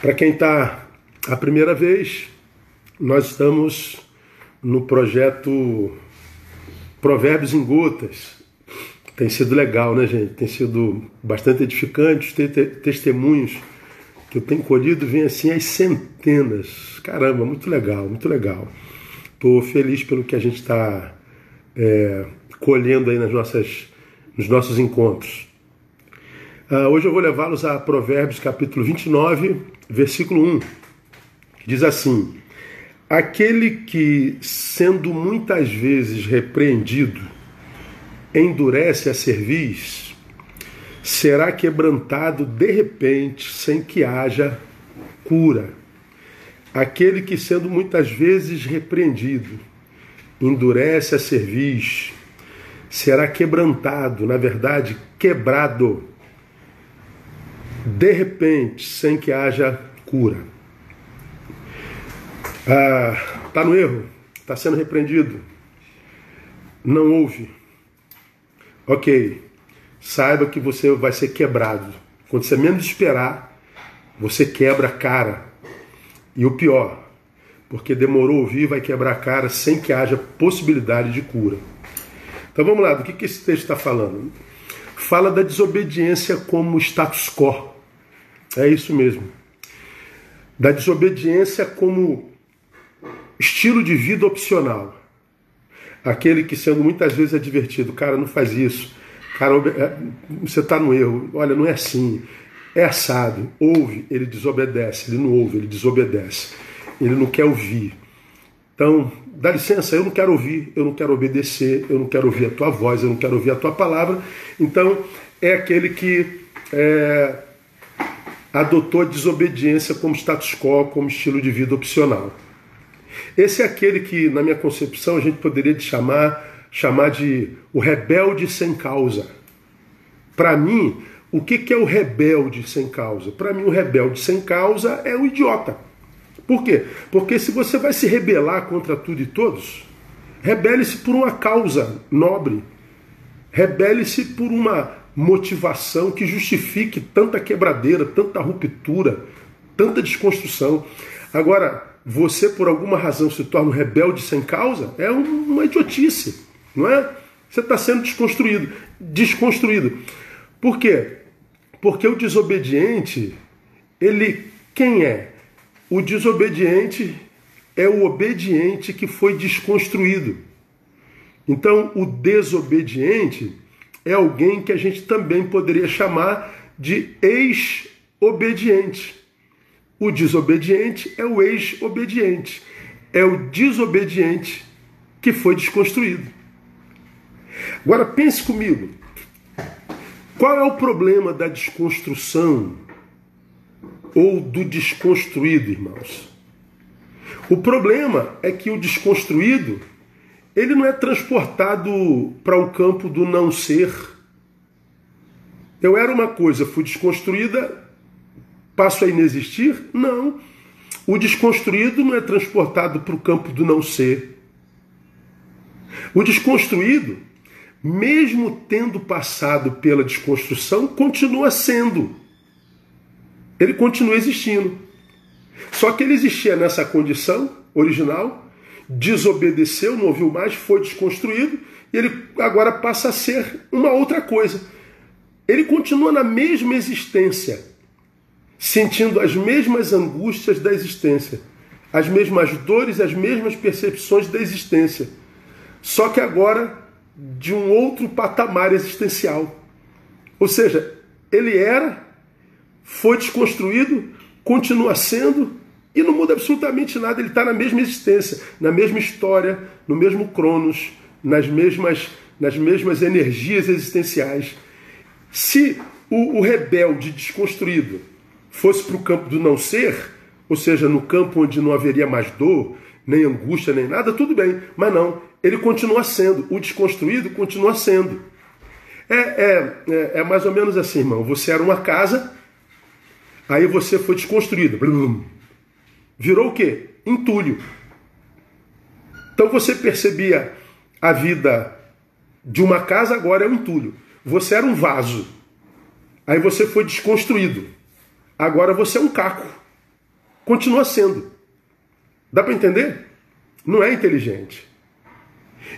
Para quem está a primeira vez, nós estamos no projeto Provérbios em Gotas. Tem sido legal, né, gente? Tem sido bastante edificante. Os testemunhos que eu tenho colhido vêm assim às centenas. Caramba, muito legal, muito legal. Estou feliz pelo que a gente está é, colhendo aí nas nossas, nos nossos encontros. Uh, hoje eu vou levá-los a Provérbios capítulo 29, versículo 1, que diz assim: Aquele que, sendo muitas vezes repreendido, endurece a cerviz, será quebrantado de repente, sem que haja cura. Aquele que, sendo muitas vezes repreendido, endurece a cerviz, será quebrantado, na verdade, quebrado de repente, sem que haja cura. Está ah, no erro, está sendo repreendido, não ouve. Ok, saiba que você vai ser quebrado. Quando você menos esperar, você quebra a cara. E o pior, porque demorou a ouvir, vai quebrar a cara sem que haja possibilidade de cura. Então vamos lá, do que, que esse texto está falando? Fala da desobediência como status quo. É isso mesmo. Da desobediência como estilo de vida opcional. Aquele que, sendo muitas vezes advertido, cara, não faz isso, cara, é, você está no erro, olha, não é assim, é assado, ouve, ele desobedece, ele não ouve, ele desobedece, ele não quer ouvir. Então, dá licença, eu não quero ouvir, eu não quero obedecer, eu não quero ouvir a tua voz, eu não quero ouvir a tua palavra. Então, é aquele que é, adotou a desobediência como status quo, como estilo de vida opcional. Esse é aquele que, na minha concepção, a gente poderia chamar, chamar de o rebelde sem causa. Para mim, o que é o rebelde sem causa? Para mim, o rebelde sem causa é o idiota. Por quê? Porque se você vai se rebelar contra tudo e todos, rebele-se por uma causa nobre. Rebele-se por uma motivação que justifique tanta quebradeira, tanta ruptura, tanta desconstrução. Agora, você por alguma razão se torna um rebelde sem causa, é uma idiotice, não é? Você está sendo desconstruído, desconstruído. Por quê? Porque o desobediente, ele quem é? O desobediente é o obediente que foi desconstruído. Então, o desobediente é alguém que a gente também poderia chamar de ex-obediente. O desobediente é o ex-obediente. É o desobediente que foi desconstruído. Agora pense comigo. Qual é o problema da desconstrução ou do desconstruído, irmãos? O problema é que o desconstruído ele não é transportado para o campo do não ser. Eu era uma coisa, fui desconstruída, passo a inexistir? Não. O desconstruído não é transportado para o campo do não ser. O desconstruído, mesmo tendo passado pela desconstrução, continua sendo. Ele continua existindo. Só que ele existia nessa condição original desobedeceu, não ouviu mais, foi desconstruído e ele agora passa a ser uma outra coisa. Ele continua na mesma existência, sentindo as mesmas angústias da existência, as mesmas dores, as mesmas percepções da existência, só que agora de um outro patamar existencial. Ou seja, ele era, foi desconstruído, continua sendo e não muda absolutamente nada, ele está na mesma existência, na mesma história, no mesmo Cronos, nas mesmas, nas mesmas energias existenciais. Se o, o rebelde desconstruído fosse para o campo do não ser, ou seja, no campo onde não haveria mais dor, nem angústia, nem nada, tudo bem. Mas não, ele continua sendo. O desconstruído continua sendo. É, é, é, é mais ou menos assim, irmão. Você era uma casa, aí você foi desconstruído. Blum, virou o quê? Entulho. Então você percebia a vida de uma casa, agora é um entulho. Você era um vaso. Aí você foi desconstruído. Agora você é um caco. continua sendo. Dá para entender? Não é inteligente.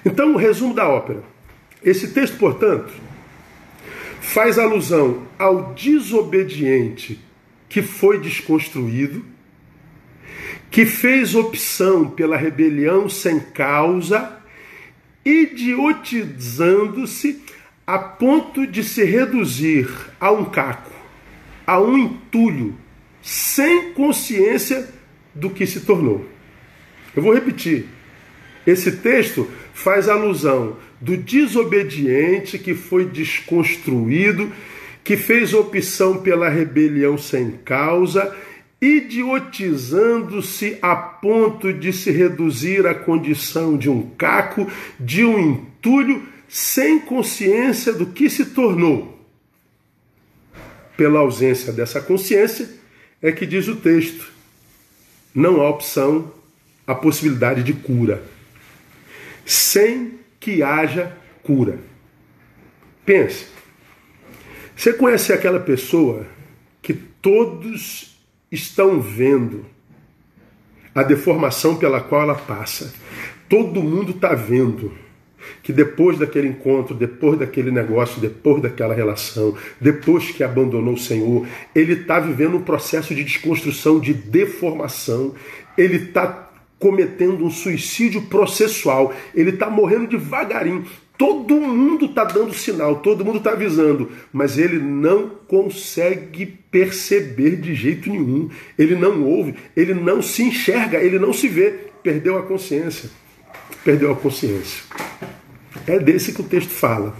Então, o resumo da ópera. Esse texto, portanto, faz alusão ao desobediente que foi desconstruído, que fez opção pela rebelião sem causa, idiotizando-se a ponto de se reduzir a um caco, a um entulho, sem consciência do que se tornou. Eu vou repetir. Esse texto faz alusão do desobediente que foi desconstruído, que fez opção pela rebelião sem causa, idiotizando-se a ponto de se reduzir à condição de um caco, de um entulho, sem consciência do que se tornou. Pela ausência dessa consciência, é que diz o texto: não há opção, a possibilidade de cura. Sem que haja cura. Pense. Você conhece aquela pessoa que todos estão vendo a deformação pela qual ela passa. Todo mundo está vendo que depois daquele encontro, depois daquele negócio, depois daquela relação, depois que abandonou o Senhor, ele está vivendo um processo de desconstrução, de deformação, ele está cometendo um suicídio processual, ele está morrendo devagarinho. Todo mundo está dando sinal, todo mundo está avisando, mas ele não consegue perceber de jeito nenhum. Ele não ouve, ele não se enxerga, ele não se vê. Perdeu a consciência. Perdeu a consciência. É desse que o texto fala.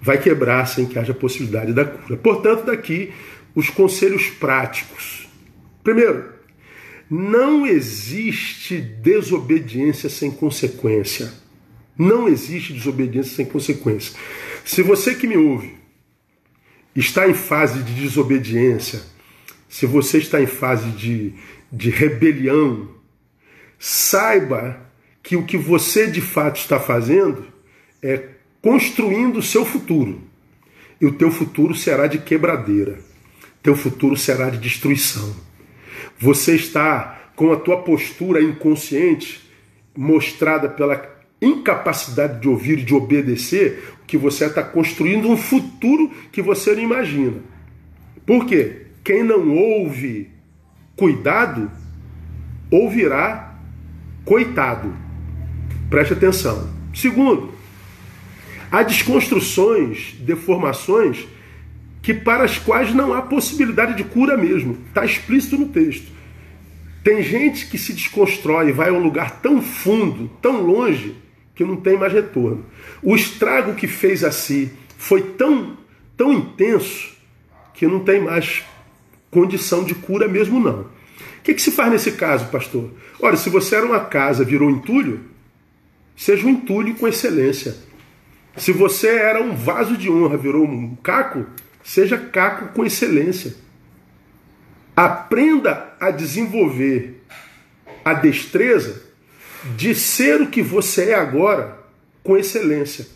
Vai quebrar sem que haja possibilidade da cura. Portanto, daqui os conselhos práticos. Primeiro, não existe desobediência sem consequência. Não existe desobediência sem consequência. Se você que me ouve está em fase de desobediência, se você está em fase de, de rebelião, saiba que o que você de fato está fazendo é construindo o seu futuro. E o teu futuro será de quebradeira. Teu futuro será de destruição. Você está com a tua postura inconsciente mostrada pela incapacidade de ouvir, de obedecer, que você está construindo um futuro que você não imagina. Por quê? Quem não ouve cuidado, ouvirá coitado. Preste atenção. Segundo, há desconstruções, deformações que para as quais não há possibilidade de cura mesmo. Está explícito no texto. Tem gente que se desconstrói, vai a um lugar tão fundo, tão longe, que não tem mais retorno. O estrago que fez a si foi tão, tão intenso que não tem mais condição de cura mesmo não. O que, que se faz nesse caso, pastor? Olha, se você era uma casa, virou entulho, seja um entulho com excelência. Se você era um vaso de honra, virou um caco, seja caco com excelência. Aprenda a desenvolver a destreza de ser o que você é agora com excelência,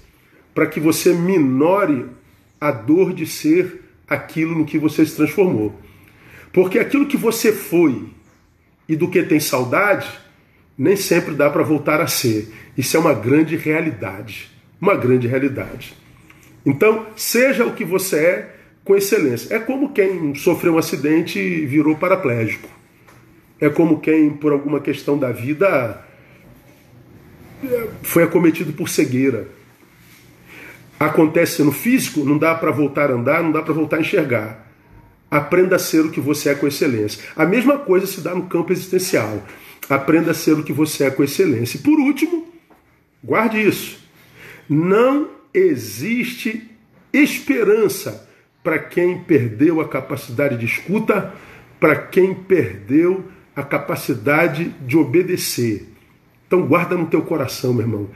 para que você minore a dor de ser aquilo no que você se transformou. Porque aquilo que você foi e do que tem saudade, nem sempre dá para voltar a ser. Isso é uma grande realidade. Uma grande realidade. Então, seja o que você é com excelência. É como quem sofreu um acidente e virou paraplégico. É como quem, por alguma questão da vida, foi acometido por cegueira. Acontece no físico, não dá para voltar a andar, não dá para voltar a enxergar. Aprenda a ser o que você é com excelência. A mesma coisa se dá no campo existencial. Aprenda a ser o que você é com excelência. E por último, guarde isso. Não existe esperança para quem perdeu a capacidade de escuta, para quem perdeu a capacidade de obedecer. Então guarda no teu coração, meu irmão.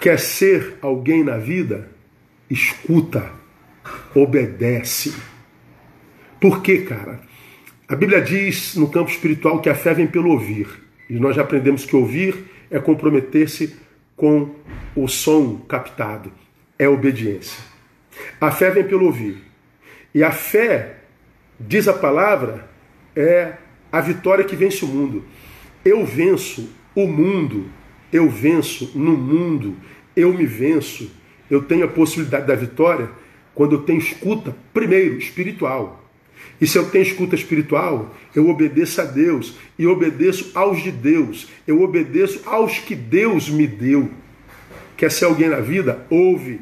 Quer ser alguém na vida? Escuta, obedece. Por quê, cara? A Bíblia diz no campo espiritual que a fé vem pelo ouvir. E nós já aprendemos que ouvir é comprometer-se com o som captado. É obediência. A fé vem pelo ouvir. E a fé, diz a palavra, é a vitória que vence o mundo. Eu venço o mundo, eu venço no mundo, eu me venço, eu tenho a possibilidade da vitória quando eu tenho escuta, primeiro, espiritual. E se eu tenho escuta espiritual, eu obedeço a Deus e obedeço aos de Deus, eu obedeço aos que Deus me deu. Quer ser alguém na vida? Ouve,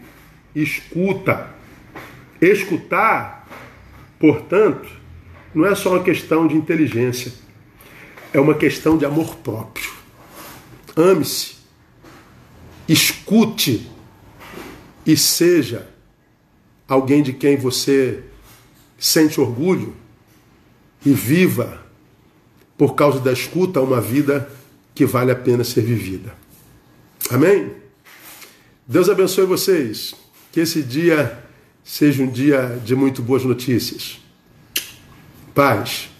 escuta. Escutar, portanto, não é só uma questão de inteligência, é uma questão de amor próprio. Ame-se, escute e seja alguém de quem você sente orgulho e viva, por causa da escuta, uma vida que vale a pena ser vivida. Amém? Deus abençoe vocês. Que esse dia seja um dia de muito boas notícias. Paz.